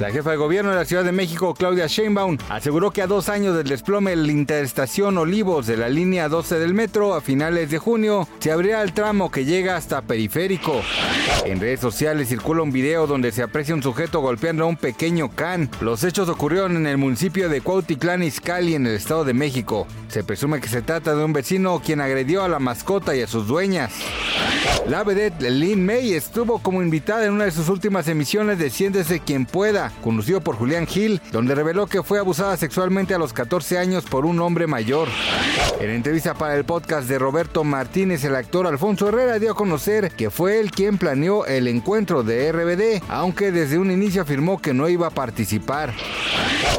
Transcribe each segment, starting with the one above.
La jefa de gobierno de la Ciudad de México, Claudia Sheinbaum, aseguró que a dos años del desplome de la interestación Olivos de la línea 12 del metro, a finales de junio, se abrirá el tramo que llega hasta Periférico. En redes sociales circula un video donde se aprecia un sujeto golpeando a un pequeño can. Los hechos ocurrieron en el municipio de Cuautitlán Izcalli, en el Estado de México. Se presume que se trata de un vecino quien agredió a la mascota y a sus dueñas. La vedette Lynn May estuvo como invitada en una de sus últimas emisiones de Siéntese quien pueda, conducido por Julián Gil, donde reveló que fue abusada sexualmente a los 14 años por un hombre mayor. En entrevista para el podcast de Roberto Martínez, el actor Alfonso Herrera dio a conocer que fue él quien planeó el encuentro de RBD, aunque desde un inicio afirmó que no iba a participar.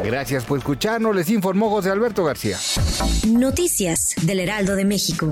Gracias por escucharnos, les informó José Alberto García. Noticias del Heraldo de México.